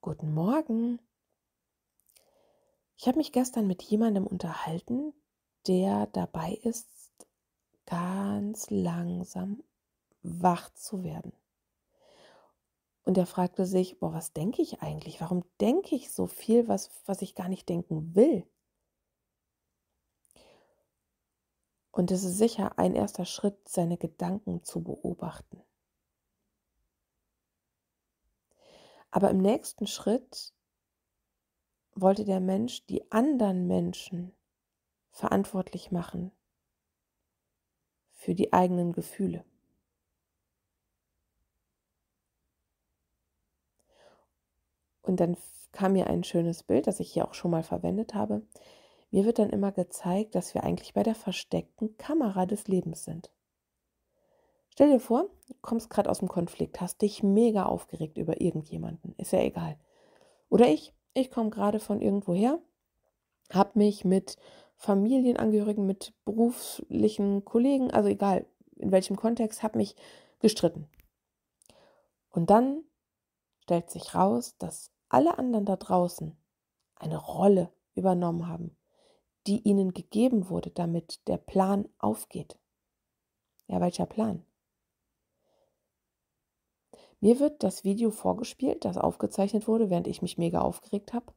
Guten Morgen. Ich habe mich gestern mit jemandem unterhalten, der dabei ist, ganz langsam wach zu werden. Und er fragte sich, boah, was denke ich eigentlich? Warum denke ich so viel, was, was ich gar nicht denken will? Und es ist sicher ein erster Schritt, seine Gedanken zu beobachten. Aber im nächsten Schritt wollte der Mensch die anderen Menschen verantwortlich machen für die eigenen Gefühle. Und dann kam mir ein schönes Bild, das ich hier auch schon mal verwendet habe. Mir wird dann immer gezeigt, dass wir eigentlich bei der versteckten Kamera des Lebens sind. Stell dir vor, du kommst gerade aus dem Konflikt, hast dich mega aufgeregt über irgendjemanden, ist ja egal. Oder ich, ich komme gerade von irgendwo her, habe mich mit Familienangehörigen, mit beruflichen Kollegen, also egal in welchem Kontext, habe mich gestritten. Und dann stellt sich raus, dass alle anderen da draußen eine Rolle übernommen haben, die ihnen gegeben wurde, damit der Plan aufgeht. Ja, welcher Plan? Mir wird das Video vorgespielt, das aufgezeichnet wurde, während ich mich mega aufgeregt habe.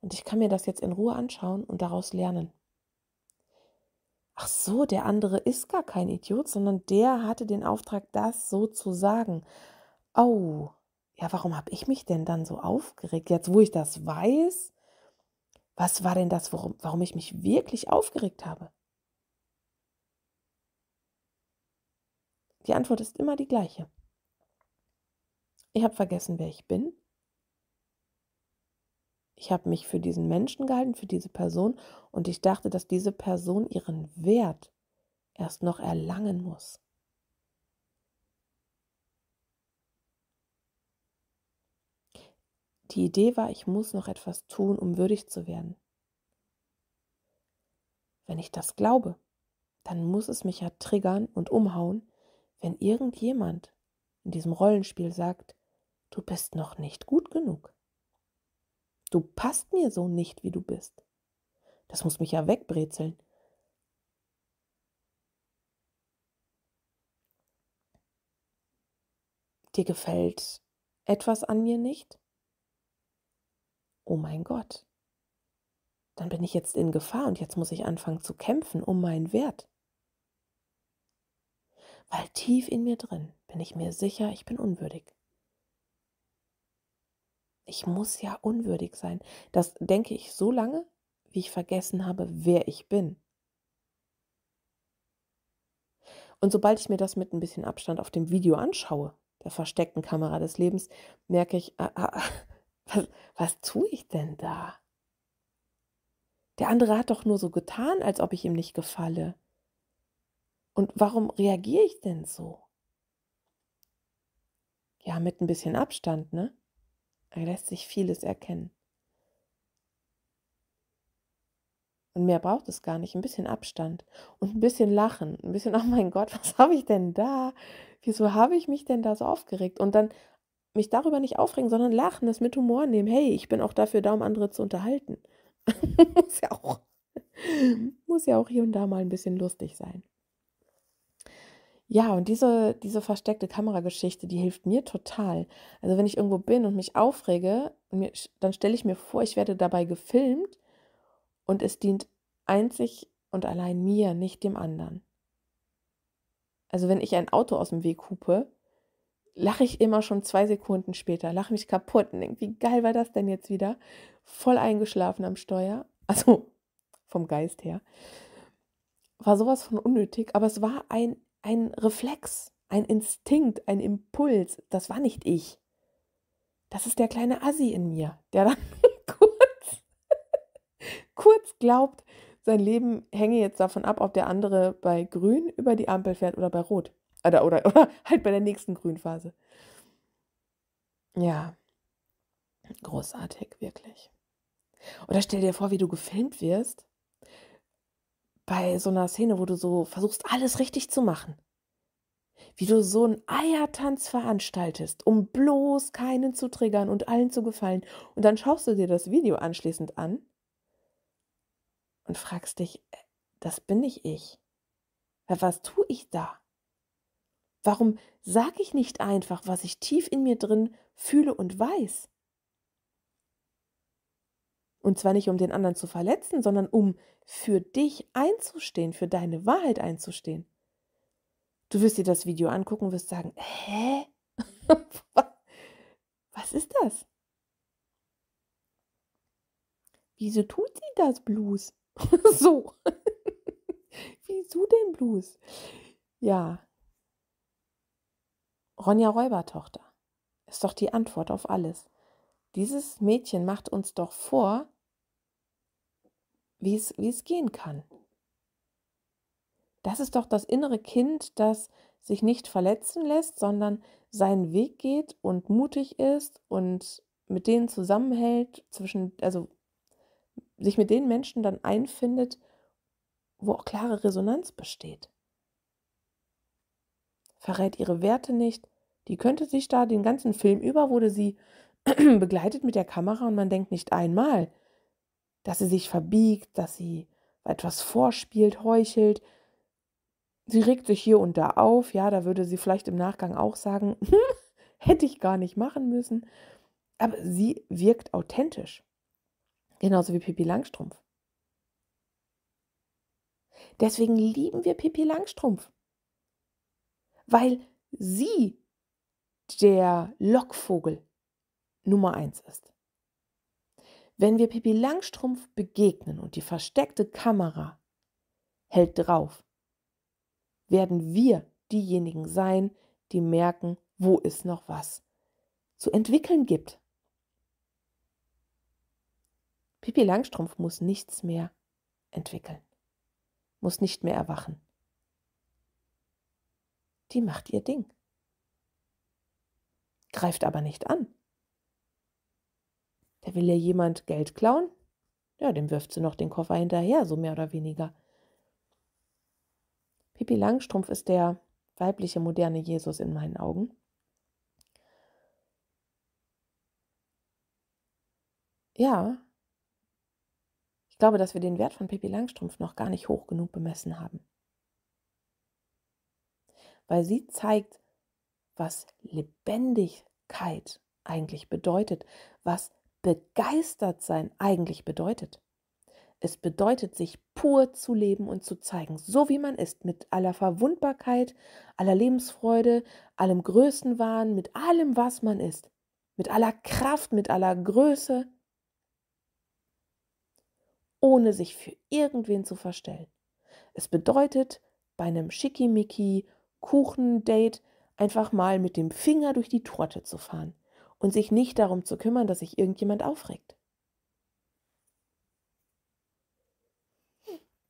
Und ich kann mir das jetzt in Ruhe anschauen und daraus lernen. Ach so, der andere ist gar kein Idiot, sondern der hatte den Auftrag, das so zu sagen. Oh, ja, warum habe ich mich denn dann so aufgeregt? Jetzt, wo ich das weiß, was war denn das, warum, warum ich mich wirklich aufgeregt habe? Die Antwort ist immer die gleiche. Ich habe vergessen, wer ich bin. Ich habe mich für diesen Menschen gehalten, für diese Person und ich dachte, dass diese Person ihren Wert erst noch erlangen muss. Die Idee war, ich muss noch etwas tun, um würdig zu werden. Wenn ich das glaube, dann muss es mich ja triggern und umhauen, wenn irgendjemand in diesem Rollenspiel sagt, du bist noch nicht gut genug. Du passt mir so nicht, wie du bist. Das muss mich ja wegbrezeln. Dir gefällt etwas an mir nicht? Oh mein Gott. Dann bin ich jetzt in Gefahr und jetzt muss ich anfangen zu kämpfen um meinen Wert. Weil tief in mir drin bin ich mir sicher, ich bin unwürdig. Ich muss ja unwürdig sein. Das denke ich so lange, wie ich vergessen habe, wer ich bin. Und sobald ich mir das mit ein bisschen Abstand auf dem Video anschaue, der versteckten Kamera des Lebens, merke ich, ah, ah, was, was tue ich denn da? Der andere hat doch nur so getan, als ob ich ihm nicht gefalle. Und warum reagiere ich denn so? Ja, mit ein bisschen Abstand, ne? Da lässt sich vieles erkennen. Und mehr braucht es gar nicht. Ein bisschen Abstand und ein bisschen Lachen. Ein bisschen, oh mein Gott, was habe ich denn da? Wieso habe ich mich denn da so aufgeregt? Und dann mich darüber nicht aufregen, sondern lachen, das mit Humor nehmen. Hey, ich bin auch dafür da, um andere zu unterhalten. muss, ja auch, muss ja auch hier und da mal ein bisschen lustig sein. Ja, und diese, diese versteckte Kamerageschichte, die hilft mir total. Also wenn ich irgendwo bin und mich aufrege, dann stelle ich mir vor, ich werde dabei gefilmt und es dient einzig und allein mir, nicht dem anderen. Also wenn ich ein Auto aus dem Weg hupe, lache ich immer schon zwei Sekunden später, lache mich kaputt und denke, wie geil war das denn jetzt wieder? Voll eingeschlafen am Steuer, also vom Geist her. War sowas von unnötig, aber es war ein ein Reflex, ein Instinkt, ein Impuls. Das war nicht ich. Das ist der kleine Assi in mir, der dann kurz, kurz glaubt, sein Leben hänge jetzt davon ab, ob der andere bei Grün über die Ampel fährt oder bei Rot. Oder, oder, oder halt bei der nächsten Grünphase. Ja, großartig, wirklich. Oder stell dir vor, wie du gefilmt wirst bei so einer Szene, wo du so versuchst, alles richtig zu machen. wie du so einen Eiertanz veranstaltest, um bloß keinen zu triggern und allen zu gefallen. Und dann schaust du dir das Video anschließend an und fragst dich, äh, das bin nicht ich. Was tue ich da? Warum sage ich nicht einfach, was ich tief in mir drin fühle und weiß? Und zwar nicht, um den anderen zu verletzen, sondern um für dich einzustehen, für deine Wahrheit einzustehen. Du wirst dir das Video angucken und wirst sagen, hä? Was ist das? Wieso tut sie das Blues? so. Wieso denn Blues? Ja. Ronja Räubertochter ist doch die Antwort auf alles. Dieses Mädchen macht uns doch vor, wie es, wie es gehen kann. Das ist doch das innere Kind, das sich nicht verletzen lässt, sondern seinen Weg geht und mutig ist und mit denen zusammenhält, zwischen, also sich mit den Menschen dann einfindet, wo auch klare Resonanz besteht. Verrät ihre Werte nicht, die könnte sich da den ganzen Film über, wurde sie begleitet mit der Kamera und man denkt nicht einmal, dass sie sich verbiegt, dass sie etwas vorspielt, heuchelt. Sie regt sich hier und da auf, ja, da würde sie vielleicht im Nachgang auch sagen, hätte ich gar nicht machen müssen. Aber sie wirkt authentisch. Genauso wie Pippi Langstrumpf. Deswegen lieben wir Pippi Langstrumpf. Weil sie der Lockvogel Nummer eins ist. Wenn wir Pippi Langstrumpf begegnen und die versteckte Kamera hält drauf, werden wir diejenigen sein, die merken, wo es noch was zu entwickeln gibt. Pippi Langstrumpf muss nichts mehr entwickeln, muss nicht mehr erwachen. Die macht ihr Ding, greift aber nicht an. Da will ja jemand Geld klauen? Ja, dem wirft sie noch den Koffer hinterher, so mehr oder weniger. Pippi Langstrumpf ist der weibliche moderne Jesus in meinen Augen. Ja, ich glaube, dass wir den Wert von Pippi Langstrumpf noch gar nicht hoch genug bemessen haben. Weil sie zeigt, was Lebendigkeit eigentlich bedeutet, was begeistert sein eigentlich bedeutet. Es bedeutet, sich pur zu leben und zu zeigen, so wie man ist, mit aller Verwundbarkeit, aller Lebensfreude, allem Größenwahn, mit allem, was man ist, mit aller Kraft, mit aller Größe, ohne sich für irgendwen zu verstellen. Es bedeutet, bei einem Schickimicki Kuchendate einfach mal mit dem Finger durch die Torte zu fahren und sich nicht darum zu kümmern, dass sich irgendjemand aufregt.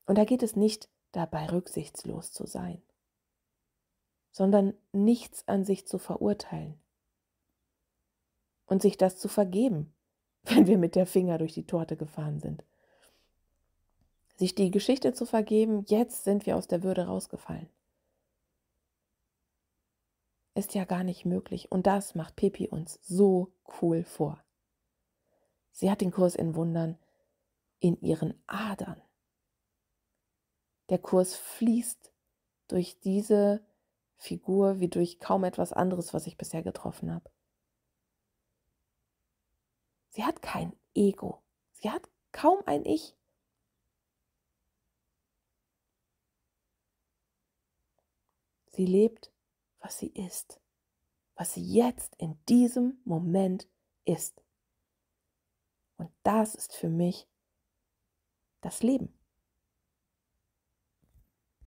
Und da geht es nicht dabei, rücksichtslos zu sein, sondern nichts an sich zu verurteilen und sich das zu vergeben, wenn wir mit der Finger durch die Torte gefahren sind. Sich die Geschichte zu vergeben, jetzt sind wir aus der Würde rausgefallen ist ja gar nicht möglich. Und das macht Pepi uns so cool vor. Sie hat den Kurs in Wundern in ihren Adern. Der Kurs fließt durch diese Figur wie durch kaum etwas anderes, was ich bisher getroffen habe. Sie hat kein Ego. Sie hat kaum ein Ich. Sie lebt was sie ist, was sie jetzt in diesem Moment ist. Und das ist für mich das Leben.